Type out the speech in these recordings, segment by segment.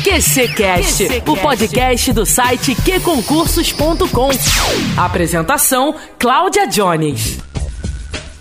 QCcast, o podcast do site qconcursos.com. Apresentação: Cláudia Jones.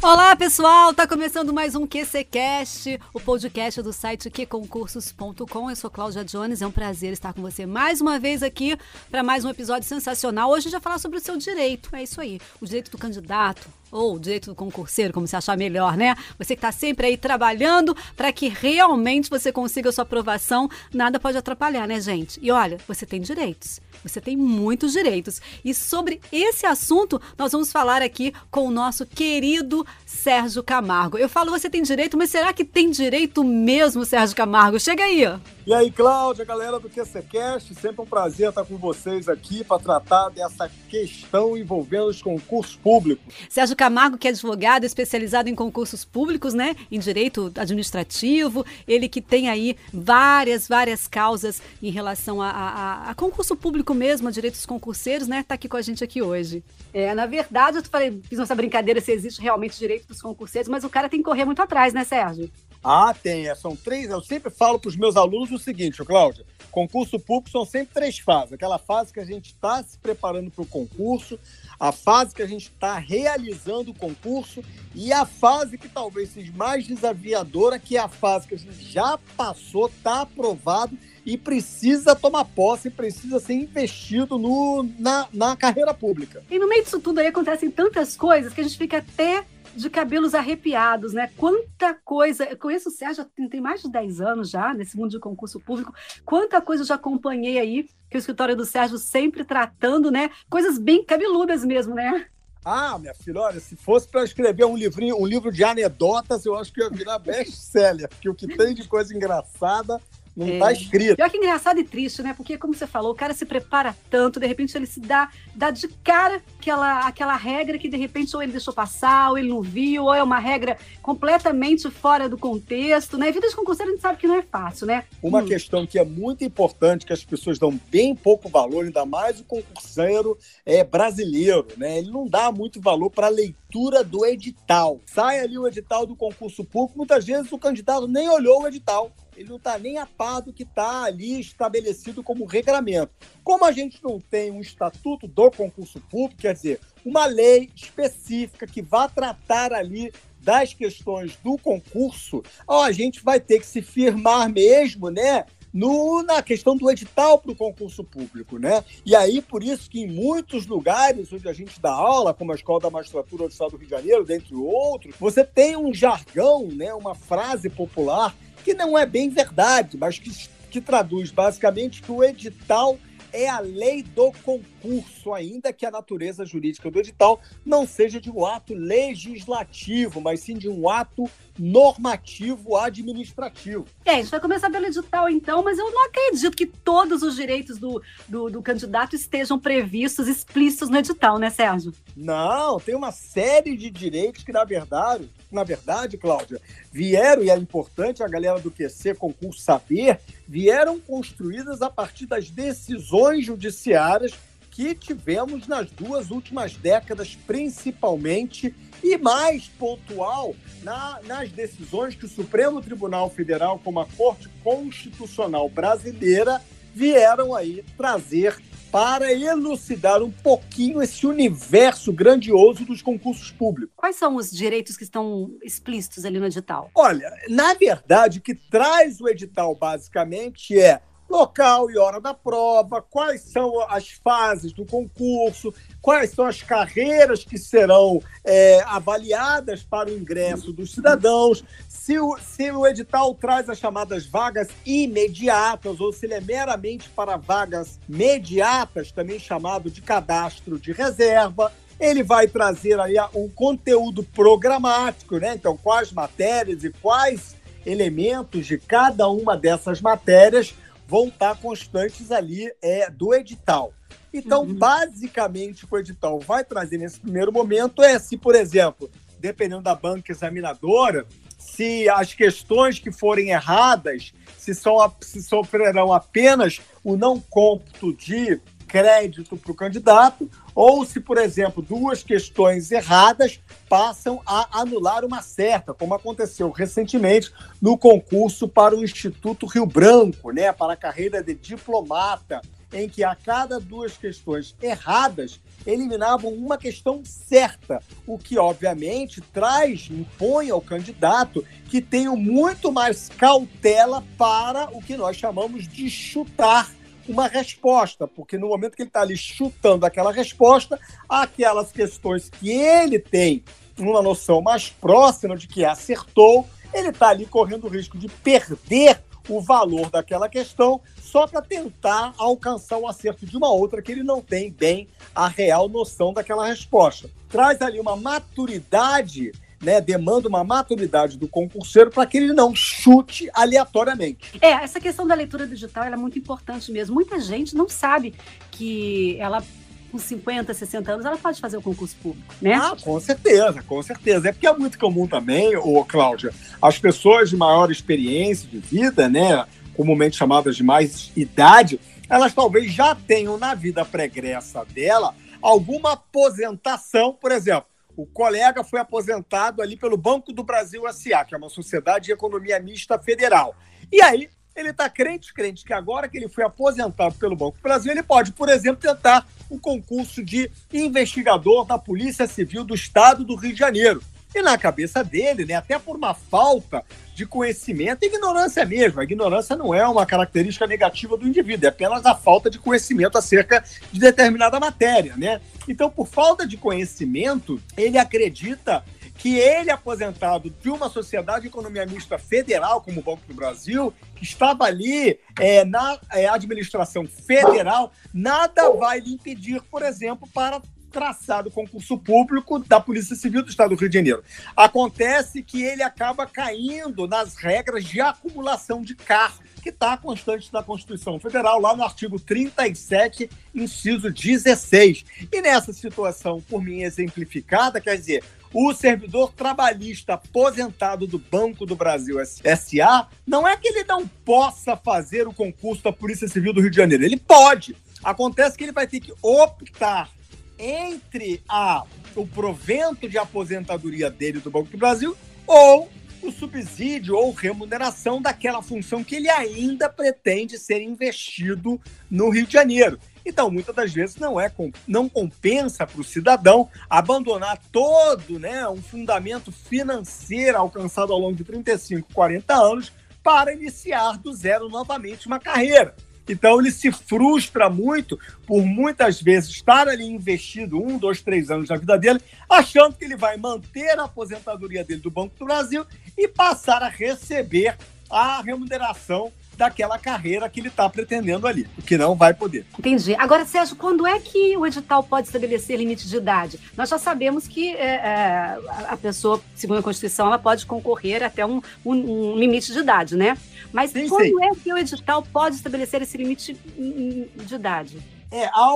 Olá, pessoal! Tá começando mais um QCcast, o podcast do site qconcursos.com. Eu sou Cláudia Jones, é um prazer estar com você mais uma vez aqui para mais um episódio sensacional. Hoje a gente vai falar sobre o seu direito. É isso aí, o direito do candidato, ou direito do concurseiro, como você achar melhor, né? Você que está sempre aí trabalhando para que realmente você consiga a sua aprovação, nada pode atrapalhar, né, gente? E olha, você tem direitos. Você tem muitos direitos. E sobre esse assunto, nós vamos falar aqui com o nosso querido Sérgio Camargo. Eu falo, você tem direito, mas será que tem direito mesmo, Sérgio Camargo? Chega aí. E aí, Cláudia, galera do QCCast, sempre um prazer estar com vocês aqui para tratar dessa questão envolvendo os concursos públicos. Sérgio Camargo, que é advogado especializado em concursos públicos, né, em direito administrativo, ele que tem aí várias, várias causas em relação a, a, a concurso público mesmo, a direitos concurseiros, né, tá aqui com a gente aqui hoje. É, na verdade, eu falei, fiz essa brincadeira se existe realmente direito dos concurseiros, mas o cara tem que correr muito atrás, né, Sérgio? Ah, tem. É, são três. Eu sempre falo para os meus alunos o seguinte, Cláudia: concurso público são sempre três fases. Aquela fase que a gente está se preparando para o concurso, a fase que a gente está realizando o concurso e a fase que talvez seja mais desafiadora, que é a fase que a gente já passou, está aprovado e precisa tomar posse, precisa ser investido no, na, na carreira pública. E no meio disso tudo aí acontecem tantas coisas que a gente fica até de cabelos arrepiados, né? Quanta coisa. Eu conheço o Sérgio tem mais de 10 anos já nesse mundo de concurso público. Quanta coisa eu já acompanhei aí, que o escritório do Sérgio sempre tratando, né? Coisas bem cabeludas mesmo, né? Ah, minha filha, olha, se fosse para escrever um livrinho, um livro de anedotas, eu acho que ia virar best-seller, porque o que tem de coisa engraçada não é. tá escrito. Pior que engraçado e triste, né? Porque, como você falou, o cara se prepara tanto, de repente ele se dá, dá de cara aquela, aquela regra que, de repente, ou ele deixou passar, ou ele não viu, ou é uma regra completamente fora do contexto, né? Vida de concurseiro a gente sabe que não é fácil, né? Uma hum. questão que é muito importante, que as pessoas dão bem pouco valor, ainda mais o concurseiro é brasileiro, né? Ele não dá muito valor para a leitura do edital. Sai ali o edital do concurso público, muitas vezes o candidato nem olhou o edital ele não está nem a par do que está ali estabelecido como regramento. Como a gente não tem um estatuto do concurso público, quer dizer, uma lei específica que vá tratar ali das questões do concurso, a gente vai ter que se firmar mesmo, né? No, na questão do edital para o concurso público, né? E aí, por isso que em muitos lugares onde a gente dá aula, como a Escola da Magistratura do Estado do Rio de Janeiro, dentre outros, você tem um jargão, né? Uma frase popular que não é bem verdade, mas que, que traduz basicamente que o edital é a lei do concurso, ainda que a natureza jurídica do edital não seja de um ato legislativo, mas sim de um ato normativo administrativo. É, a gente vai começar pelo edital então, mas eu não acredito que todos os direitos do, do, do candidato estejam previstos, explícitos no edital, né, Sérgio? Não, tem uma série de direitos que, na verdade, na verdade, Cláudia, vieram, e é importante a galera do QC Concurso saber, vieram construídas a partir das decisões judiciárias que tivemos nas duas últimas décadas, principalmente, e mais pontual na, nas decisões que o Supremo Tribunal Federal, como a Corte Constitucional Brasileira, vieram aí trazer para elucidar um pouquinho esse universo grandioso dos concursos públicos. Quais são os direitos que estão explícitos ali no edital? Olha, na verdade, o que traz o edital basicamente é local e hora da prova, quais são as fases do concurso, quais são as carreiras que serão é, avaliadas para o ingresso dos cidadãos, se o, se o edital traz as chamadas vagas imediatas ou se ele é meramente para vagas mediatas, também chamado de cadastro de reserva. Ele vai trazer aí o conteúdo programático, né? Então, quais matérias e quais elementos de cada uma dessas matérias vão estar constantes ali é, do edital. Então, uhum. basicamente, o que o edital vai trazer nesse primeiro momento é se, por exemplo, dependendo da banca examinadora, se as questões que forem erradas, se, só, se sofrerão apenas o não cômputo de crédito para o candidato, ou se, por exemplo, duas questões erradas passam a anular uma certa, como aconteceu recentemente no concurso para o Instituto Rio Branco, né, para a carreira de diplomata, em que a cada duas questões erradas eliminavam uma questão certa, o que obviamente traz, impõe ao candidato que tenha muito mais cautela para o que nós chamamos de chutar uma resposta, porque no momento que ele está ali chutando aquela resposta, aquelas questões que ele tem uma noção mais próxima de que acertou, ele está ali correndo o risco de perder o valor daquela questão só para tentar alcançar o acerto de uma outra que ele não tem bem a real noção daquela resposta. Traz ali uma maturidade né, demanda uma maturidade do concurseiro para que ele não chute aleatoriamente. É, essa questão da leitura digital é muito importante mesmo. Muita gente não sabe que ela com 50, 60 anos, ela pode fazer o concurso público, né? Ah, com certeza, com certeza. É porque é muito comum também, ô, Cláudia, as pessoas de maior experiência de vida, né, comumente chamadas de mais idade, elas talvez já tenham na vida pregressa dela alguma aposentação, por exemplo. O colega foi aposentado ali pelo Banco do Brasil SA, que é uma sociedade de economia mista federal. E aí, ele está crente, crente, que agora que ele foi aposentado pelo Banco do Brasil, ele pode, por exemplo, tentar o concurso de investigador da Polícia Civil do Estado do Rio de Janeiro. E na cabeça dele, né, até por uma falta de conhecimento, ignorância mesmo. A ignorância não é uma característica negativa do indivíduo, é apenas a falta de conhecimento acerca de determinada matéria, né? Então, por falta de conhecimento, ele acredita que ele, aposentado de uma sociedade de economia mista federal, como o Banco do Brasil, que estava ali é, na é, administração federal, nada vai lhe impedir, por exemplo, para traçado concurso público da Polícia Civil do Estado do Rio de Janeiro. Acontece que ele acaba caindo nas regras de acumulação de cargos, que está constante na Constituição Federal, lá no artigo 37, inciso 16. E nessa situação, por mim exemplificada, quer dizer, o servidor trabalhista aposentado do Banco do Brasil SA, não é que ele não possa fazer o concurso da Polícia Civil do Rio de Janeiro. Ele pode. Acontece que ele vai ter que optar entre a, o provento de aposentadoria dele do Banco do Brasil ou o subsídio ou remuneração daquela função que ele ainda pretende ser investido no Rio de Janeiro. Então, muitas das vezes não é não compensa para o cidadão abandonar todo, né, um fundamento financeiro alcançado ao longo de 35, 40 anos para iniciar do zero novamente uma carreira. Então ele se frustra muito por muitas vezes estar ali investido um, dois, três anos da vida dele, achando que ele vai manter a aposentadoria dele do Banco do Brasil e passar a receber a remuneração daquela carreira que ele está pretendendo ali, o que não vai poder. Entendi. Agora, Sérgio, quando é que o edital pode estabelecer limite de idade? Nós já sabemos que é, é, a pessoa, segundo a Constituição, ela pode concorrer até um, um, um limite de idade, né? Mas sim, quando sim. é que o edital pode estabelecer esse limite de idade? É, a,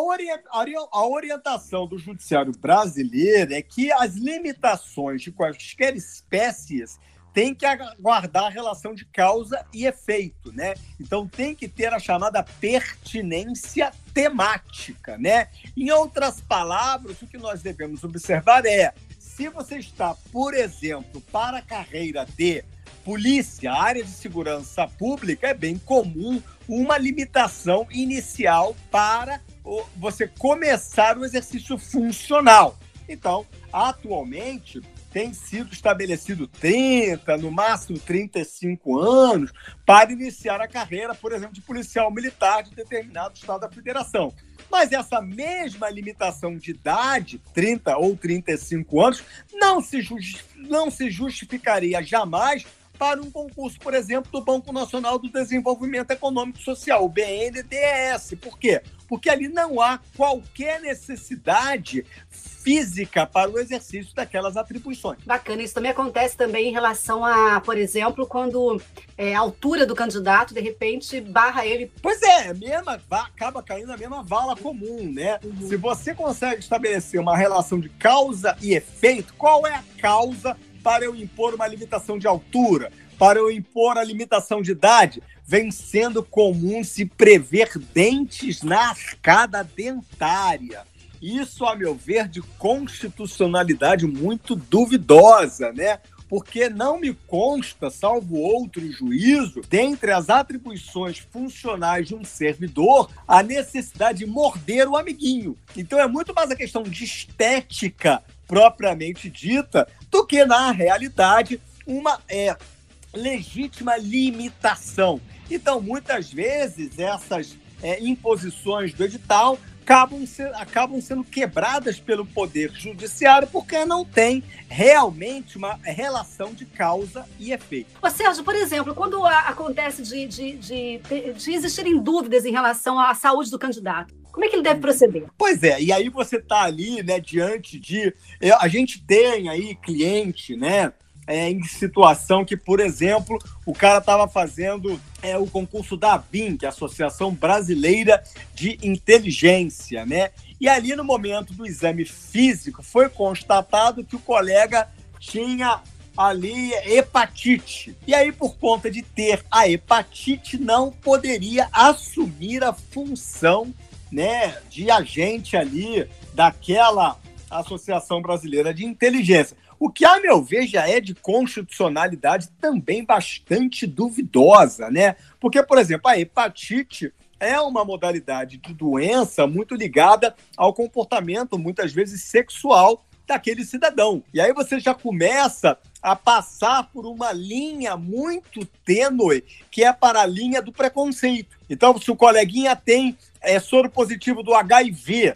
a, orientação do judiciário brasileiro é que as limitações de quaisquer espécies têm que aguardar a relação de causa e efeito, né? Então tem que ter a chamada pertinência temática, né? Em outras palavras, o que nós devemos observar é se você está, por exemplo, para a carreira de polícia, área de segurança pública, é bem comum uma limitação inicial para você começar o exercício funcional. Então, atualmente, tem sido estabelecido 30, no máximo 35 anos, para iniciar a carreira, por exemplo, de policial militar de determinado estado da federação. Mas essa mesma limitação de idade, 30 ou 35 anos, não se, não se justificaria jamais para um concurso, por exemplo, do Banco Nacional do Desenvolvimento Econômico e Social, o BNDES. Por quê? Porque ali não há qualquer necessidade física para o exercício daquelas atribuições. Bacana, isso também acontece também em relação a, por exemplo, quando é, a altura do candidato, de repente, barra ele. Pois é, mesma, acaba caindo na mesma vala comum, né? Uhum. Se você consegue estabelecer uma relação de causa e efeito, qual é a causa para eu impor uma limitação de altura. para eu impor a limitação de idade, vem sendo comum se prever dentes na arcada dentária. Isso, a meu ver, de constitucionalidade muito duvidosa, né? Porque não me consta, salvo outro juízo, dentre as atribuições funcionais de um servidor, a necessidade de morder o amiguinho. Então é muito mais a questão de estética propriamente dita do que, na realidade, uma é, legítima limitação. Então, muitas vezes, essas é, imposições do edital acabam, ser, acabam sendo quebradas pelo Poder Judiciário porque não tem realmente uma relação de causa e efeito. Ô Sérgio, por exemplo, quando acontece de, de, de, de existirem dúvidas em relação à saúde do candidato, como é que ele deve proceder? Pois é, e aí você está ali, né, diante de. A gente tem aí cliente, né? é, em situação que, por exemplo, o cara estava fazendo é, o concurso da ABIN, que é a Associação Brasileira de Inteligência, né? E ali no momento do exame físico foi constatado que o colega tinha ali hepatite. E aí, por conta de ter a hepatite, não poderia assumir a função né, de agente ali daquela Associação Brasileira de Inteligência. O que, a meu ver, já é de constitucionalidade também bastante duvidosa, né? Porque, por exemplo, a hepatite é uma modalidade de doença muito ligada ao comportamento, muitas vezes sexual, daquele cidadão. E aí você já começa a passar por uma linha muito tênue, que é para a linha do preconceito. Então, se o coleguinha tem é, soro positivo do HIV,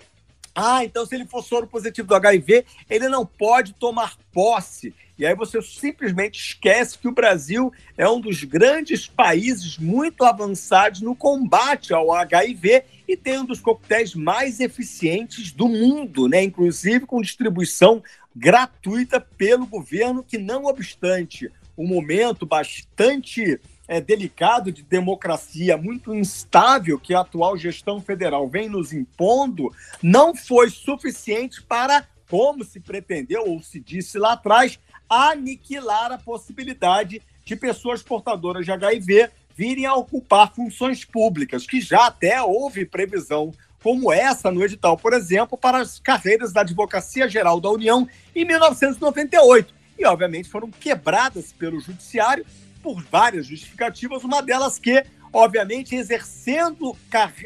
ah, então se ele for soro positivo do HIV, ele não pode tomar posse. E aí você simplesmente esquece que o Brasil é um dos grandes países muito avançados no combate ao HIV e tem um dos coquetéis mais eficientes do mundo, né? Inclusive com distribuição gratuita pelo governo, que não obstante um momento bastante é, delicado de democracia muito instável que a atual gestão federal vem nos impondo, não foi suficiente para, como se pretendeu ou se disse lá atrás, aniquilar a possibilidade de pessoas portadoras de HIV virem a ocupar funções públicas, que já até houve previsão como essa no edital, por exemplo, para as carreiras da Advocacia Geral da União em 1998. E, obviamente, foram quebradas pelo Judiciário por várias justificativas, uma delas que, obviamente, exercendo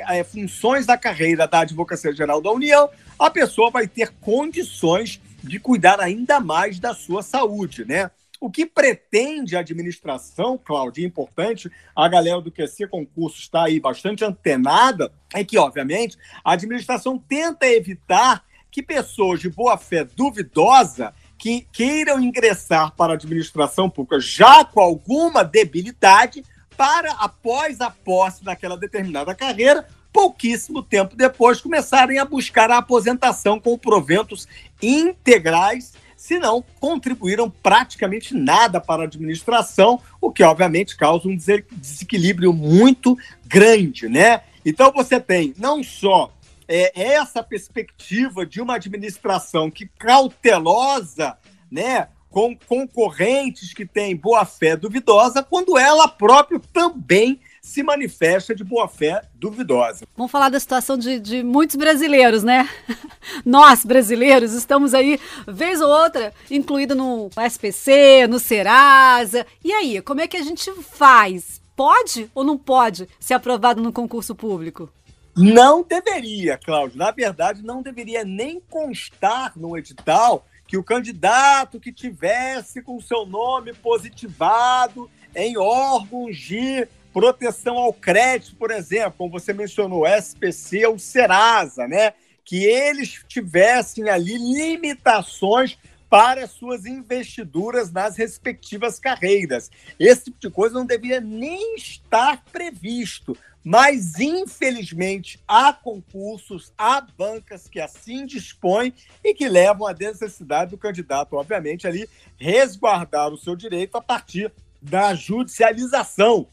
é, funções da carreira da Advocacia Geral da União, a pessoa vai ter condições de cuidar ainda mais da sua saúde, né? O que pretende a administração, Cláudia, importante, a galera do QC Concurso está aí bastante antenada, é que, obviamente, a administração tenta evitar que pessoas de boa fé duvidosa que queiram ingressar para a administração pública já com alguma debilidade para, após a posse daquela determinada carreira, pouquíssimo tempo depois, começarem a buscar a aposentação com proventos integrais, se não contribuíram praticamente nada para a administração, o que obviamente causa um desequilíbrio muito grande, né? Então você tem não só é, essa perspectiva de uma administração que cautelosa, né, com concorrentes que têm boa fé duvidosa, quando ela própria também se manifesta de boa fé duvidosa. Vamos falar da situação de, de, muitos brasileiros, né? Nós, brasileiros, estamos aí, vez ou outra, incluído no SPC, no Serasa. E aí, como é que a gente faz? Pode ou não pode ser aprovado no concurso público? Não deveria, Cláudio. Na verdade, não deveria nem constar no edital que o candidato que tivesse com seu nome positivado em órgãos de proteção ao crédito, por exemplo, como você mencionou, SPC ou Serasa, né? Que eles tivessem ali limitações para suas investiduras nas respectivas carreiras. Esse tipo de coisa não deveria nem estar previsto. Mas, infelizmente, há concursos, há bancas que assim dispõem e que levam à necessidade do candidato, obviamente, ali resguardar o seu direito a partir da judicialização.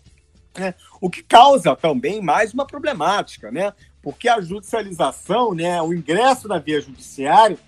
Né? O que causa também mais uma problemática, né? Porque a judicialização, né, o ingresso na via judiciária,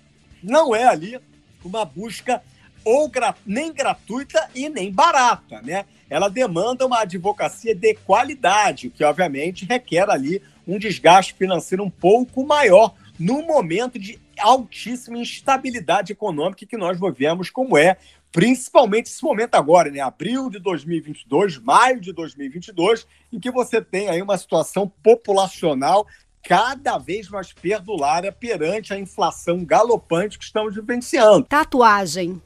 não é ali uma busca ou gra nem gratuita e nem barata, né? Ela demanda uma advocacia de qualidade, o que obviamente requer ali um desgaste financeiro um pouco maior no momento de altíssima instabilidade econômica que nós vivemos, como é principalmente esse momento agora, né? Abril de 2022, maio de 2022, em que você tem aí uma situação populacional cada vez mais perdulária perante a inflação galopante que estamos vivenciando. Tatuagem.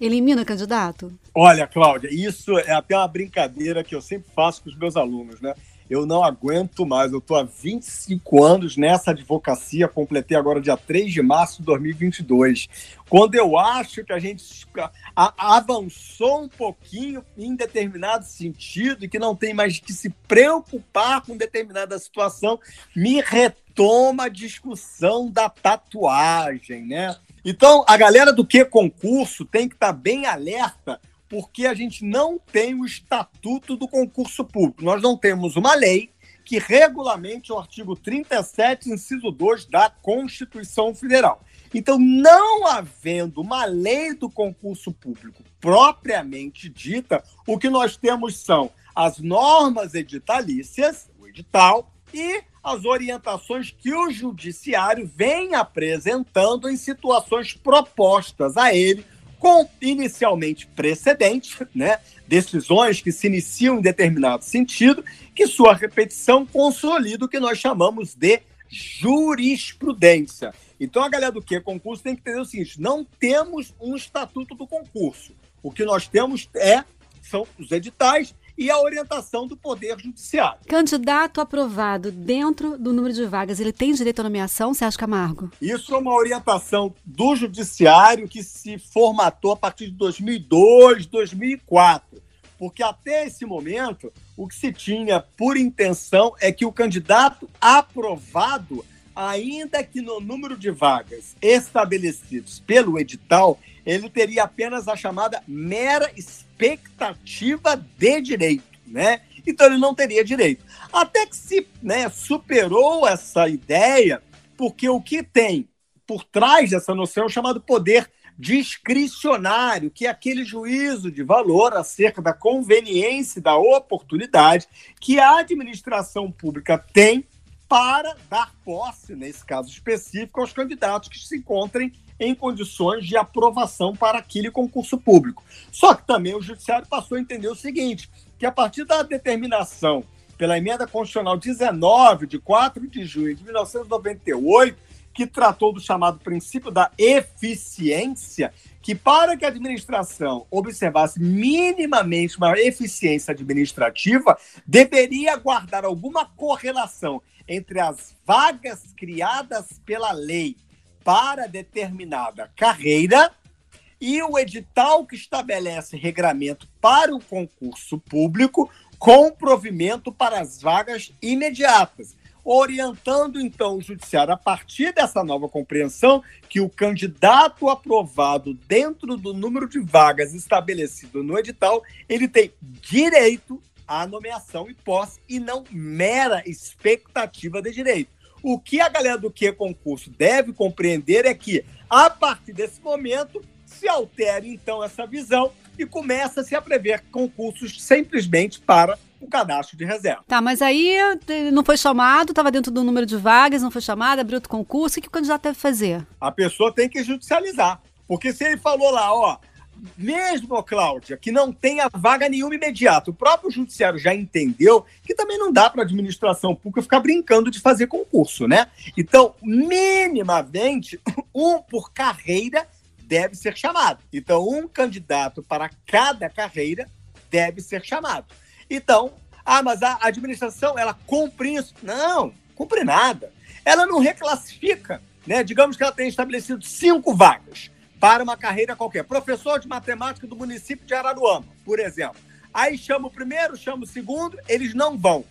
Elimina candidato? Olha, Cláudia, isso é até uma brincadeira que eu sempre faço com os meus alunos, né? Eu não aguento mais. Eu estou há 25 anos nessa advocacia, completei agora dia 3 de março de 2022. Quando eu acho que a gente avançou um pouquinho em determinado sentido e que não tem mais que se preocupar com determinada situação, me retoma a discussão da tatuagem, né? Então, a galera do que concurso tem que estar tá bem alerta porque a gente não tem o estatuto do concurso público. Nós não temos uma lei que regulamente o artigo 37, inciso 2 da Constituição Federal. Então, não havendo uma lei do concurso público propriamente dita, o que nós temos são as normas editalícias, o edital, e as orientações que o judiciário vem apresentando em situações propostas a ele com inicialmente precedentes, né, decisões que se iniciam em determinado sentido, que sua repetição consolida o que nós chamamos de jurisprudência. Então a galera do que concurso tem que entender o seguinte: não temos um estatuto do concurso. O que nós temos é são os editais e a orientação do Poder Judiciário. Candidato aprovado dentro do número de vagas, ele tem direito à nomeação, Sérgio Camargo? Isso é uma orientação do Judiciário que se formatou a partir de 2002, 2004. Porque até esse momento, o que se tinha por intenção é que o candidato aprovado, ainda que no número de vagas estabelecidos pelo edital, ele teria apenas a chamada mera expectativa de direito, né? Então ele não teria direito. Até que se né, superou essa ideia, porque o que tem por trás dessa noção é o chamado poder discricionário, que é aquele juízo de valor acerca da conveniência e da oportunidade que a administração pública tem para dar posse, nesse caso específico, aos candidatos que se encontrem em condições de aprovação para aquele concurso público. Só que também o Judiciário passou a entender o seguinte: que a partir da determinação pela emenda constitucional 19, de 4 de junho de 1998, que tratou do chamado princípio da eficiência, que para que a administração observasse minimamente uma eficiência administrativa, deveria guardar alguma correlação entre as vagas criadas pela lei para determinada carreira e o edital que estabelece regramento para o concurso público com provimento para as vagas imediatas, orientando então o judiciário a partir dessa nova compreensão que o candidato aprovado dentro do número de vagas estabelecido no edital, ele tem direito à nomeação e posse e não mera expectativa de direito. O que a galera do que concurso deve compreender é que, a partir desse momento, se altere então essa visão e começa-se a prever concursos simplesmente para o cadastro de reserva. Tá, mas aí não foi chamado, estava dentro do número de vagas, não foi chamado, abriu outro concurso, o que o candidato deve fazer? A pessoa tem que judicializar. Porque se ele falou lá, ó, mesmo, Cláudia, que não tenha vaga nenhuma imediata, o próprio judiciário já entendeu que também não dá para a administração pública ficar brincando de fazer concurso, né? Então, minimamente, um por carreira deve ser chamado. Então, um candidato para cada carreira deve ser chamado. Então, ah, mas a administração, ela cumpre isso? Não, cumpre nada. Ela não reclassifica, né? Digamos que ela tem estabelecido cinco vagas para uma carreira qualquer. Professor de matemática do município de Araruama, por exemplo. Aí chama o primeiro, chama o segundo, eles não vão.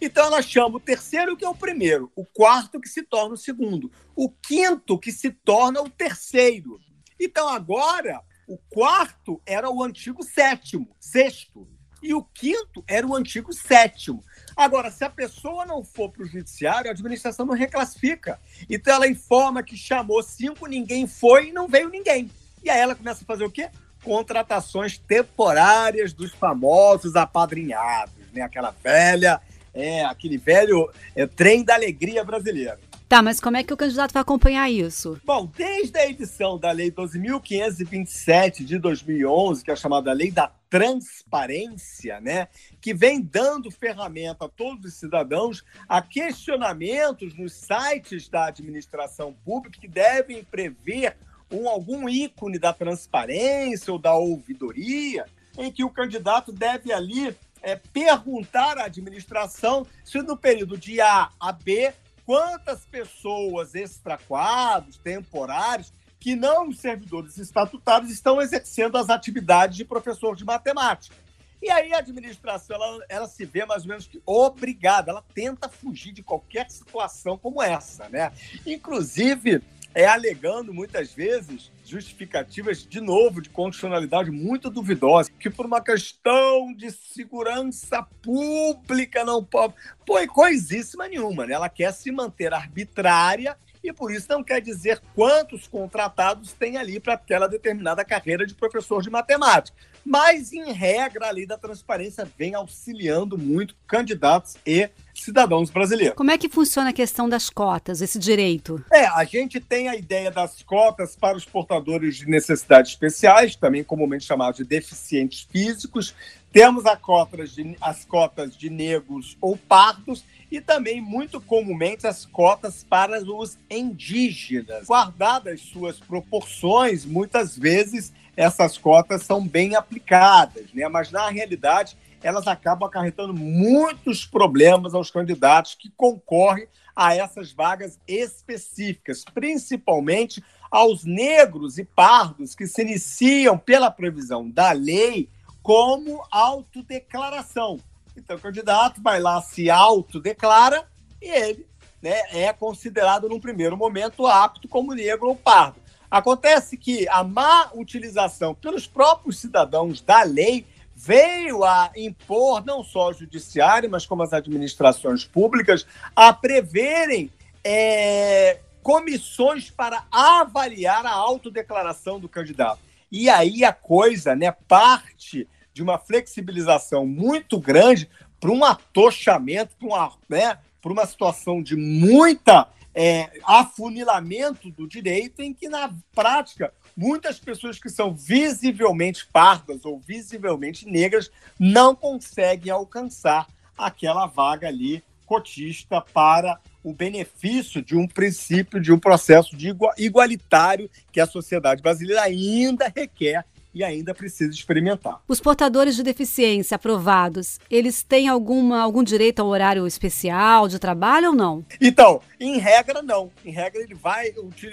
Então ela chama o terceiro, que é o primeiro, o quarto, que se torna o segundo, o quinto, que se torna o terceiro. Então agora, o quarto era o antigo sétimo, sexto, e o quinto era o antigo sétimo. Agora, se a pessoa não for para o judiciário, a administração não reclassifica. Então ela informa que chamou cinco, ninguém foi e não veio ninguém. E aí ela começa a fazer o quê? contratações temporárias dos famosos apadrinhados, né? Aquela velha, é, aquele velho é, trem da alegria brasileira. Tá, mas como é que o candidato vai acompanhar isso? Bom, desde a edição da Lei 12.527 de 2011, que é a chamada Lei da Transparência, né, que vem dando ferramenta a todos os cidadãos a questionamentos nos sites da administração pública que devem prever um, algum ícone da transparência ou da ouvidoria, em que o candidato deve ali é, perguntar à administração se no período de A a B quantas pessoas extraquados, temporários, que não os servidores estatutários estão exercendo as atividades de professor de matemática. E aí a administração ela, ela se vê mais ou menos que obrigada, ela tenta fugir de qualquer situação como essa, né? Inclusive, é alegando muitas vezes justificativas, de novo, de condicionalidade muito duvidosa, que por uma questão de segurança pública não pode. Pô, coisíssima nenhuma, né? Ela quer se manter arbitrária e por isso não quer dizer quantos contratados tem ali para aquela determinada carreira de professor de matemática. Mas, em regra, a lei da transparência vem auxiliando muito candidatos e cidadãos brasileiros. Como é que funciona a questão das cotas, esse direito? É, a gente tem a ideia das cotas para os portadores de necessidades especiais, também comumente chamados de deficientes físicos. Temos cotas de, as cotas de negros ou pardos e também, muito comumente, as cotas para os indígenas. Guardadas suas proporções, muitas vezes essas cotas são bem aplicadas, né? mas na realidade elas acabam acarretando muitos problemas aos candidatos que concorrem a essas vagas específicas, principalmente aos negros e pardos que se iniciam pela previsão da lei como autodeclaração. Então, o candidato vai lá, se autodeclara e ele né, é considerado, num primeiro momento, apto como negro ou pardo. Acontece que a má utilização pelos próprios cidadãos da lei veio a impor, não só o judiciário, mas como as administrações públicas, a preverem é, comissões para avaliar a autodeclaração do candidato. E aí a coisa né, parte de uma flexibilização muito grande para um atochamento, para uma, né, uma situação de muita é, afunilamento do direito, em que, na prática, muitas pessoas que são visivelmente pardas ou visivelmente negras não conseguem alcançar aquela vaga ali cotista para o benefício de um princípio, de um processo de igualitário que a sociedade brasileira ainda requer e ainda precisa experimentar. Os portadores de deficiência aprovados, eles têm alguma, algum direito ao horário especial de trabalho ou não? Então, em regra, não. Em regra, ele vai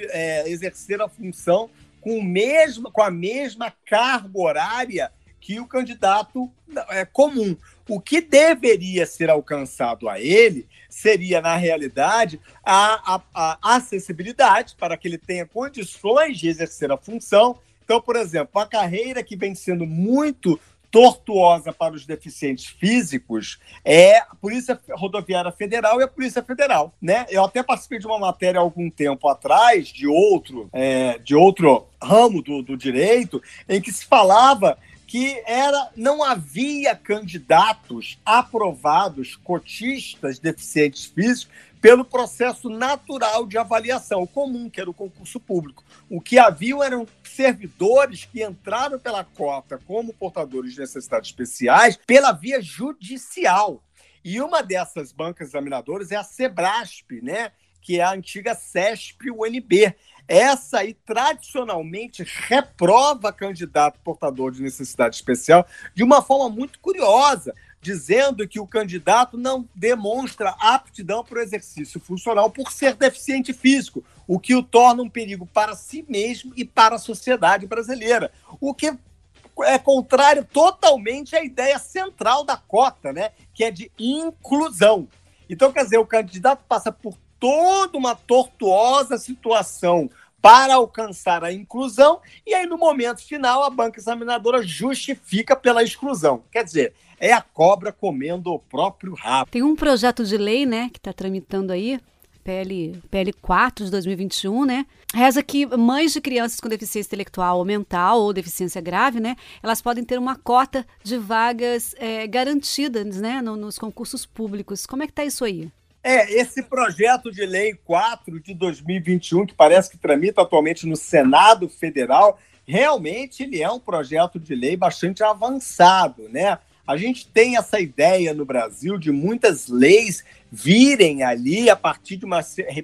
é, exercer a função com, mesmo, com a mesma carga horária que o candidato é, comum. O que deveria ser alcançado a ele seria, na realidade, a, a, a acessibilidade para que ele tenha condições de exercer a função então, por exemplo, a carreira que vem sendo muito tortuosa para os deficientes físicos é a Polícia Rodoviária Federal e a Polícia Federal, né? Eu até participei de uma matéria algum tempo atrás de outro, é, de outro ramo do, do direito, em que se falava que era não havia candidatos aprovados cotistas deficientes físicos pelo processo natural de avaliação comum, que era o concurso público. O que haviam eram servidores que entraram pela cota como portadores de necessidades especiais pela via judicial. E uma dessas bancas examinadoras é a Sebrasp, né? que é a antiga CESP-UNB. Essa aí, tradicionalmente, reprova candidato portador de necessidade especial de uma forma muito curiosa dizendo que o candidato não demonstra aptidão para o exercício funcional por ser deficiente físico, o que o torna um perigo para si mesmo e para a sociedade brasileira. O que é contrário totalmente à ideia central da cota, né? que é de inclusão. Então, quer dizer, o candidato passa por toda uma tortuosa situação para alcançar a inclusão, e aí no momento final a banca examinadora justifica pela exclusão. Quer dizer, é a cobra comendo o próprio rabo. Tem um projeto de lei, né, que está tramitando aí, PL, PL 4 de 2021, né? Reza que mães de crianças com deficiência intelectual ou mental ou deficiência grave, né? Elas podem ter uma cota de vagas é, garantidas, né? No, nos concursos públicos. Como é que tá isso aí? É, esse projeto de lei 4 de 2021, que parece que tramita atualmente no Senado Federal, realmente ele é um projeto de lei bastante avançado, né? A gente tem essa ideia no Brasil de muitas leis virem ali a partir de uma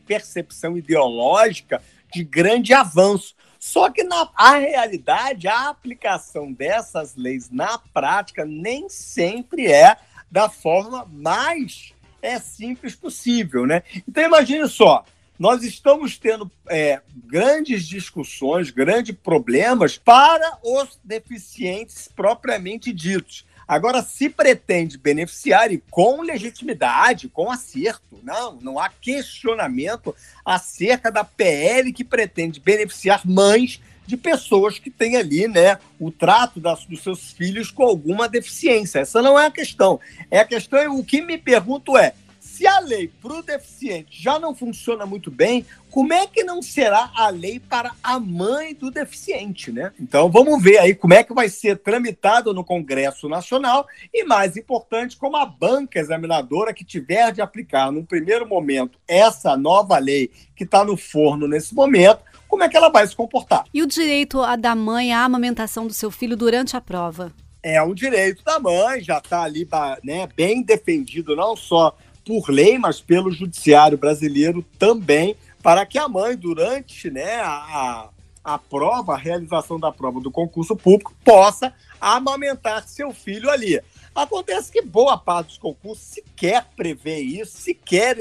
percepção ideológica de grande avanço. Só que na a realidade, a aplicação dessas leis na prática nem sempre é da forma mais é simples possível, né? Então imagine só, nós estamos tendo é, grandes discussões, grandes problemas para os deficientes propriamente ditos. Agora, se pretende beneficiar e com legitimidade, com acerto, não, não há questionamento acerca da PL que pretende beneficiar mães de pessoas que têm ali, né, o trato das, dos seus filhos com alguma deficiência. Essa não é a questão. É a questão, o que me pergunto é, se a lei para o deficiente já não funciona muito bem, como é que não será a lei para a mãe do deficiente, né? Então vamos ver aí como é que vai ser tramitado no Congresso Nacional e, mais importante, como a banca examinadora que tiver de aplicar num primeiro momento essa nova lei que está no forno nesse momento, como é que ela vai se comportar. E o direito da mãe à amamentação do seu filho durante a prova? É um direito da mãe, já está ali né, bem defendido, não só por lei, mas pelo judiciário brasileiro também, para que a mãe, durante né, a, a prova, a realização da prova do concurso público, possa amamentar seu filho ali. Acontece que boa parte dos concursos sequer prevê isso, sequer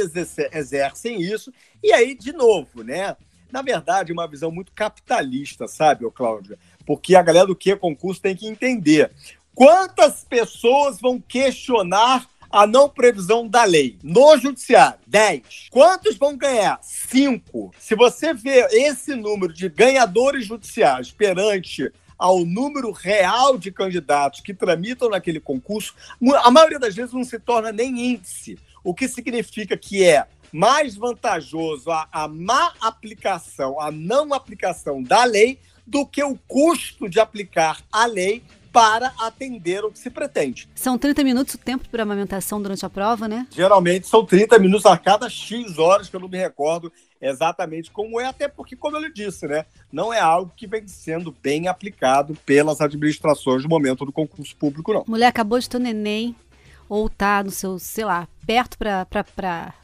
exercem isso, e aí, de novo, né? Na verdade, uma visão muito capitalista, sabe, ô Cláudia? Porque a galera do que concurso tem que entender. Quantas pessoas vão questionar a não previsão da lei no judiciário, 10. Quantos vão ganhar? 5. Se você vê esse número de ganhadores judiciais perante ao número real de candidatos que tramitam naquele concurso, a maioria das vezes não se torna nem índice, o que significa que é mais vantajoso a, a má aplicação, a não aplicação da lei, do que o custo de aplicar a lei para atender o que se pretende. São 30 minutos o tempo para amamentação durante a prova, né? Geralmente são 30 minutos a cada X horas, que eu não me recordo exatamente como é, até porque, como eu lhe disse, né, não é algo que vem sendo bem aplicado pelas administrações no momento do concurso público, não. Mulher acabou de ter um neném, ou tá no seu, sei lá, perto para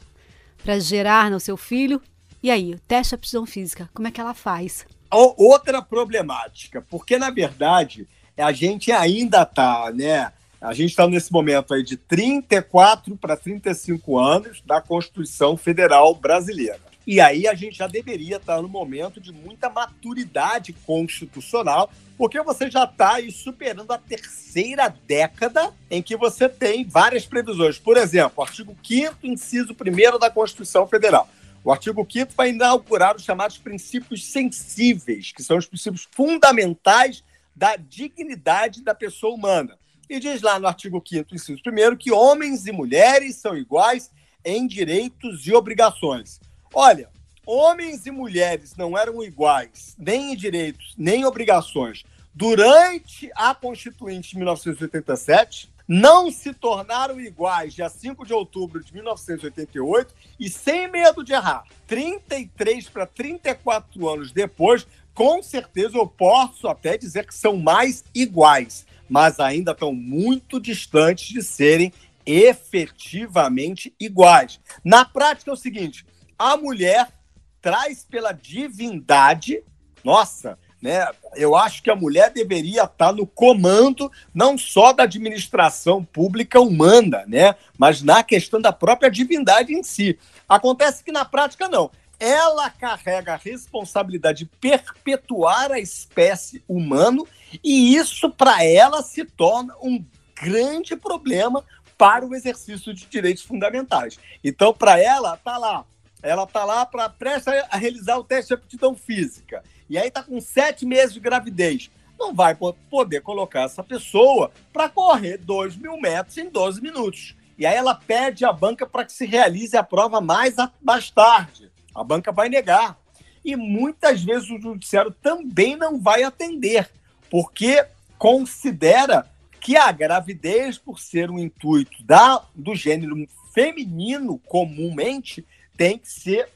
gerar no seu filho. E aí, teste de aptidão física, como é que ela faz? Outra problemática, porque na verdade a gente ainda está, né? A gente está nesse momento aí de 34 para 35 anos da Constituição Federal Brasileira. E aí a gente já deveria estar no momento de muita maturidade constitucional, porque você já está superando a terceira década em que você tem várias previsões. Por exemplo, artigo 5 inciso 1 da Constituição Federal. O artigo 5 vai inaugurar os chamados princípios sensíveis, que são os princípios fundamentais da dignidade da pessoa humana. E diz lá no artigo 5 inciso 1 que homens e mulheres são iguais em direitos e obrigações. Olha, homens e mulheres não eram iguais, nem em direitos, nem em obrigações, durante a Constituinte de 1987, não se tornaram iguais dia 5 de outubro de 1988 e, sem medo de errar, 33 para 34 anos depois, com certeza eu posso até dizer que são mais iguais, mas ainda estão muito distantes de serem efetivamente iguais. Na prática é o seguinte: a mulher traz pela divindade, nossa, né? Eu acho que a mulher deveria estar no comando não só da administração pública humana, né? Mas na questão da própria divindade em si. Acontece que na prática não ela carrega a responsabilidade de perpetuar a espécie humana e isso para ela se torna um grande problema para o exercício de direitos fundamentais. Então, para ela, tá lá. Ela tá lá para prestar a realizar o teste de aptidão física. E aí tá com sete meses de gravidez. Não vai poder colocar essa pessoa para correr 2 mil metros em 12 minutos. E aí ela pede à banca para que se realize a prova mais, mais tarde. A banca vai negar. E muitas vezes o judiciário também não vai atender, porque considera que a gravidez, por ser um intuito da, do gênero feminino comumente, tem que ser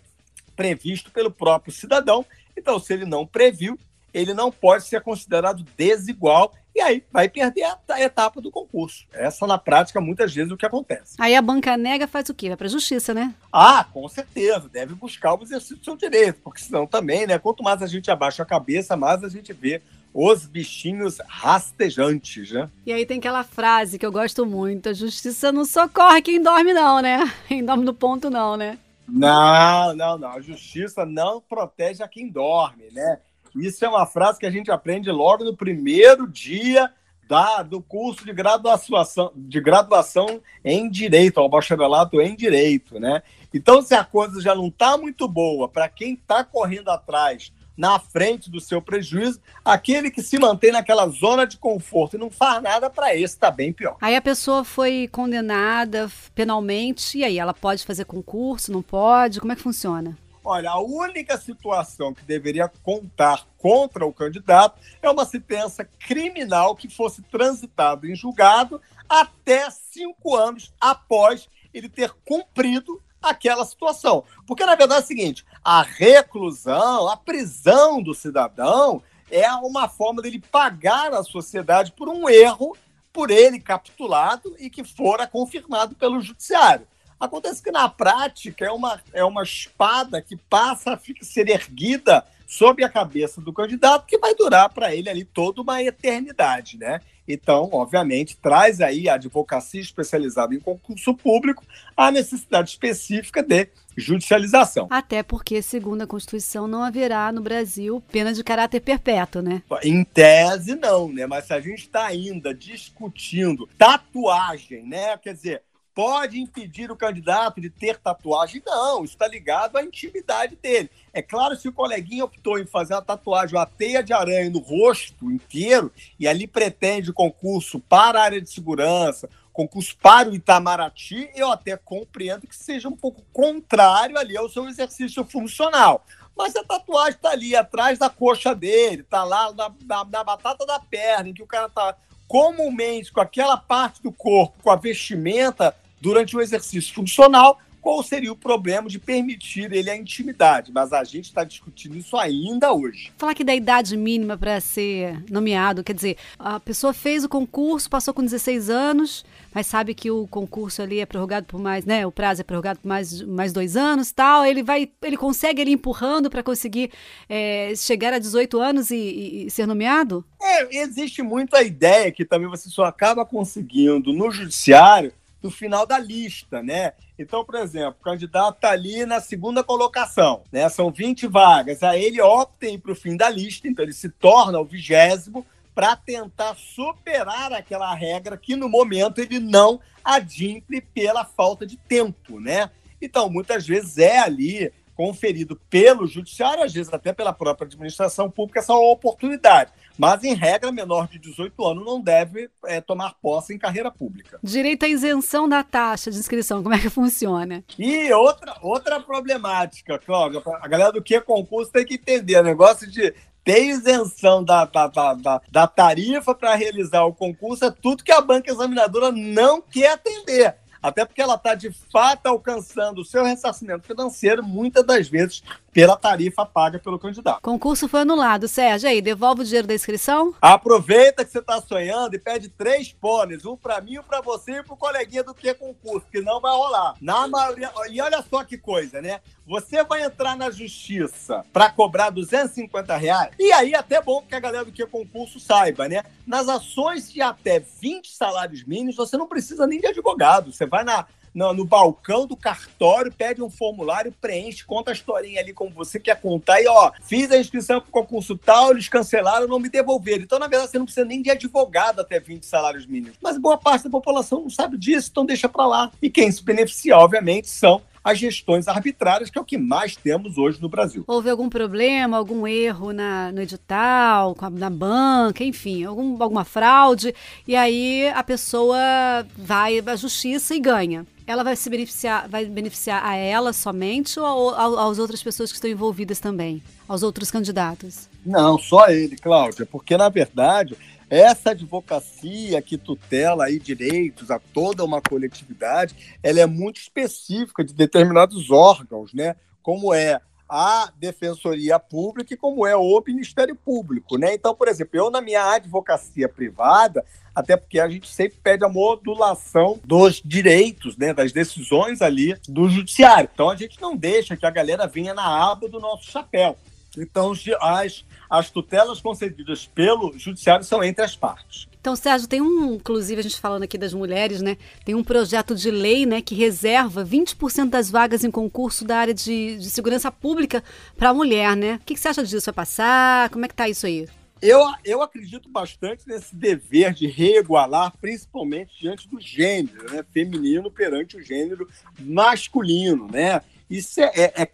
previsto pelo próprio cidadão. Então, se ele não previu, ele não pode ser considerado desigual e aí vai perder a etapa do concurso. Essa, na prática, muitas vezes é o que acontece. Aí a banca nega faz o quê? Vai para a justiça, né? Ah, com certeza. Deve buscar o exercício do seu direito, porque senão também, né? Quanto mais a gente abaixa a cabeça, mais a gente vê os bichinhos rastejantes, né? E aí tem aquela frase que eu gosto muito: a justiça não socorre quem dorme, não, né? Quem dorme no ponto, não, né? Não, não, não. A justiça não protege a quem dorme, né? Isso é uma frase que a gente aprende logo no primeiro dia da, do curso de graduação, de graduação em Direito, ao bacharelato em Direito, né? Então, se a coisa já não está muito boa para quem está correndo atrás na frente do seu prejuízo, aquele que se mantém naquela zona de conforto e não faz nada para esse está bem pior. Aí a pessoa foi condenada penalmente, e aí ela pode fazer concurso, não pode? Como é que funciona? Olha, a única situação que deveria contar contra o candidato é uma sentença criminal que fosse transitada em julgado até cinco anos após ele ter cumprido aquela situação. Porque, na verdade, é o seguinte: a reclusão, a prisão do cidadão é uma forma dele pagar à sociedade por um erro por ele capitulado e que fora confirmado pelo judiciário. Acontece que na prática é uma, é uma espada que passa a ser erguida sobre a cabeça do candidato, que vai durar para ele ali toda uma eternidade, né? Então, obviamente, traz aí a advocacia especializada em concurso público a necessidade específica de judicialização. Até porque, segundo a Constituição, não haverá no Brasil pena de caráter perpétuo, né? Em tese, não, né? Mas se a gente está ainda discutindo tatuagem, né? Quer dizer, pode impedir o candidato de ter tatuagem? Não, está ligado à intimidade dele. É claro, se o coleguinha optou em fazer uma tatuagem, uma teia de aranha no rosto inteiro, e ali pretende concurso para a área de segurança, concurso para o Itamaraty, eu até compreendo que seja um pouco contrário ali ao seu exercício funcional. Mas a tatuagem está ali atrás da coxa dele, está lá na, na, na batata da perna, em que o cara está comumente com aquela parte do corpo, com a vestimenta, durante o exercício funcional, qual seria o problema de permitir ele a intimidade. Mas a gente está discutindo isso ainda hoje. Falar que da idade mínima para ser nomeado, quer dizer, a pessoa fez o concurso, passou com 16 anos, mas sabe que o concurso ali é prorrogado por mais, né? O prazo é prorrogado por mais, mais dois anos tal. Ele vai, ele consegue ele empurrando para conseguir é, chegar a 18 anos e, e, ser nomeado? É, existe muito a ideia que também você só acaba conseguindo no judiciário do final da lista, né? Então, por exemplo, o candidato está ali na segunda colocação, né? São 20 vagas. Aí ele opta em para o fim da lista, então ele se torna o vigésimo para tentar superar aquela regra que no momento ele não adimple pela falta de tempo, né? Então, muitas vezes é ali conferido pelo judiciário, às vezes até pela própria administração pública, essa oportunidade. Mas, em regra, menor de 18 anos não deve é, tomar posse em carreira pública. Direito à isenção da taxa de inscrição, como é que funciona? E outra, outra problemática, Cláudia, a galera do que é concurso tem que entender, o negócio de ter isenção da, da, da, da tarifa para realizar o concurso é tudo que a banca examinadora não quer atender até porque ela está de fato alcançando o seu ressarcimento financeiro, muitas das vezes pela tarifa paga pelo candidato. Concurso foi anulado, Sérgio. Aí, devolve o dinheiro da inscrição? Aproveita que você está sonhando e pede três pôneis, um para mim, um para você e para o coleguinha do que é concurso, que não vai rolar. Na maioria... E olha só que coisa, né? Você vai entrar na justiça para cobrar 250 reais, e aí até bom que a galera do que é concurso saiba, né? Nas ações de até 20 salários mínimos, você não precisa nem de advogado. Você vai na no, no, balcão do cartório, pede um formulário, preenche, conta a historinha ali como você quer contar e, ó, fiz a inscrição para o concurso tal, eles cancelaram, não me devolveram. Então, na verdade, você não precisa nem de advogado até 20 salários mínimos. Mas boa parte da população não sabe disso, então deixa para lá. E quem se beneficia, obviamente, são as gestões arbitrárias, que é o que mais temos hoje no Brasil. Houve algum problema, algum erro na, no edital, na banca, enfim, algum, alguma fraude, e aí a pessoa vai à justiça e ganha ela vai se beneficiar, vai beneficiar a ela somente ou às outras pessoas que estão envolvidas também, aos outros candidatos? Não, só ele, Cláudia, porque na verdade essa advocacia que tutela aí direitos a toda uma coletividade, ela é muito específica de determinados órgãos, né? Como é a Defensoria Pública e como é o Ministério Público, né? Então, por exemplo, eu na minha advocacia privada, até porque a gente sempre pede a modulação dos direitos, né, das decisões ali do judiciário. Então a gente não deixa que a galera venha na aba do nosso chapéu. Então as as tutelas concedidas pelo judiciário são entre as partes. Então, Sérgio, tem um, inclusive a gente falando aqui das mulheres, né? Tem um projeto de lei, né, que reserva 20% das vagas em concurso da área de, de segurança pública para a mulher, né? O que, que você acha disso? Vai passar? Como é que tá isso aí? Eu, eu acredito bastante nesse dever de reigualar, principalmente diante do gênero, né? Feminino perante o gênero masculino, né? Isso é, é, é,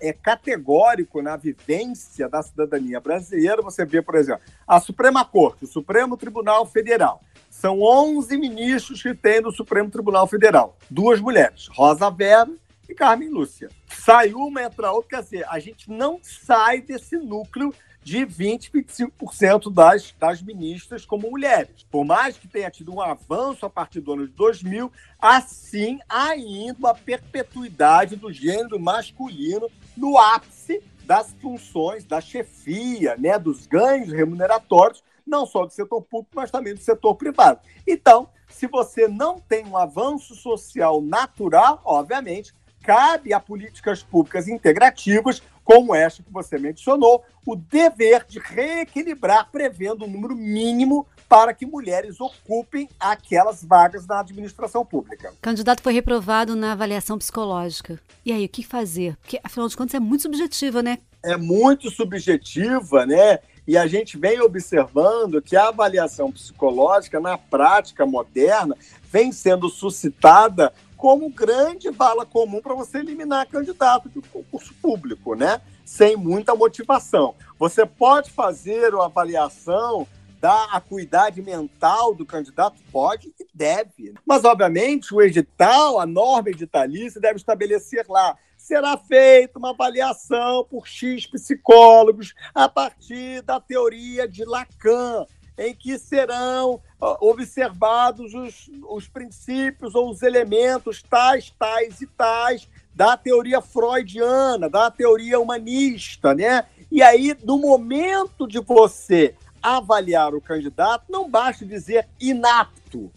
é categórico na vivência da cidadania brasileira. Você vê, por exemplo, a Suprema Corte, o Supremo Tribunal Federal. São 11 ministros que tem no Supremo Tribunal Federal. Duas mulheres, Rosa Vera e Carmen Lúcia. Sai uma, entra outra. Quer dizer, a gente não sai desse núcleo de 20, 25% das, das ministras como mulheres. Por mais que tenha tido um avanço a partir do ano de 2000, assim ainda uma perpetuidade do gênero masculino no ápice das funções da chefia, né, dos ganhos remuneratórios, não só do setor público, mas também do setor privado. Então, se você não tem um avanço social natural, obviamente, cabe a políticas públicas integrativas como esta que você mencionou, o dever de reequilibrar, prevendo um número mínimo para que mulheres ocupem aquelas vagas na administração pública. O candidato foi reprovado na avaliação psicológica. E aí, o que fazer? Porque, afinal de contas, é muito subjetiva, né? É muito subjetiva, né? E a gente vem observando que a avaliação psicológica, na prática moderna, vem sendo suscitada como grande vala comum para você eliminar candidato de concurso público, né? Sem muita motivação. Você pode fazer uma avaliação da acuidade mental do candidato? Pode e deve. Mas, obviamente, o edital, a norma editalista, deve estabelecer lá. Será feita uma avaliação por X psicólogos a partir da teoria de Lacan, em que serão observados os, os princípios ou os elementos tais, tais e tais da teoria freudiana, da teoria humanista, né? E aí, no momento de você avaliar o candidato, não basta dizer inapto.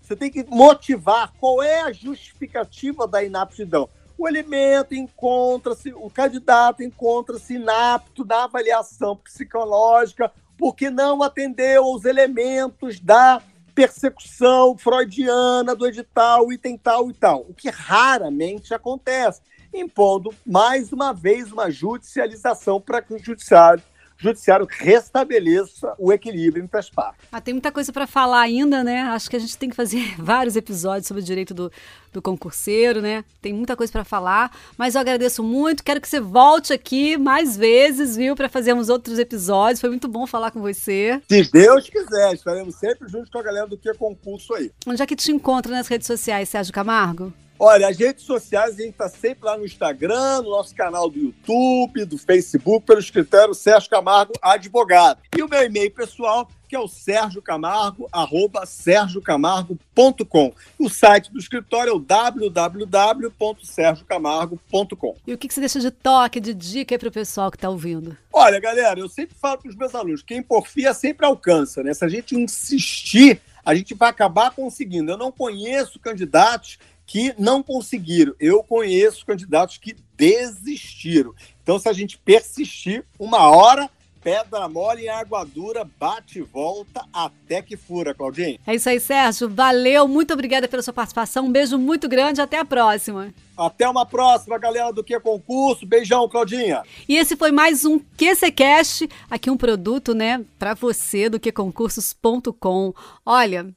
Você tem que motivar qual é a justificativa da inaptidão. O elemento encontra-se, o candidato encontra-se inapto na avaliação psicológica porque não atendeu aos elementos da persecução freudiana do edital, item tal e tal, o que raramente acontece, impondo mais uma vez uma judicialização para que o judiciário judiciário restabeleça o equilíbrio entre as partes. Ah, tem muita coisa para falar ainda, né? Acho que a gente tem que fazer vários episódios sobre o direito do, do concurseiro, né? Tem muita coisa para falar, mas eu agradeço muito. Quero que você volte aqui mais vezes, viu, para fazermos outros episódios. Foi muito bom falar com você. Se Deus quiser, estaremos sempre juntos com a galera do que é concurso aí. Onde é que te encontra nas redes sociais, Sérgio Camargo? Olha, as redes sociais, a gente está sempre lá no Instagram, no nosso canal do YouTube, do Facebook, pelo escritório Sérgio Camargo Advogado. E o meu e-mail pessoal, que é o Sérgio Camargo, arroba sergiocamargo.com. O site do escritório é o www.sergiocamargo.com. E o que, que você deixa de toque, de dica aí para o pessoal que está ouvindo? Olha, galera, eu sempre falo para os meus alunos, quem porfia sempre alcança, né? Se a gente insistir, a gente vai acabar conseguindo. Eu não conheço candidatos que não conseguiram. Eu conheço candidatos que desistiram. Então, se a gente persistir, uma hora, pedra mole em água dura, bate e volta até que fura, Claudinho. É isso aí, Sérgio. Valeu, muito obrigada pela sua participação. Um beijo muito grande, até a próxima. Até uma próxima, galera do Que Concurso. Beijão, Claudinha. E esse foi mais um QCCast, aqui um produto, né, para você do QConcursos.com. Olha,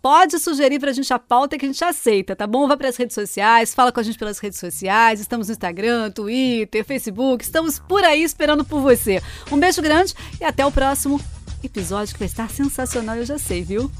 Pode sugerir pra gente a pauta que a gente aceita, tá bom? Vá pras redes sociais, fala com a gente pelas redes sociais. Estamos no Instagram, Twitter, Facebook. Estamos por aí esperando por você. Um beijo grande e até o próximo episódio que vai estar sensacional, eu já sei, viu?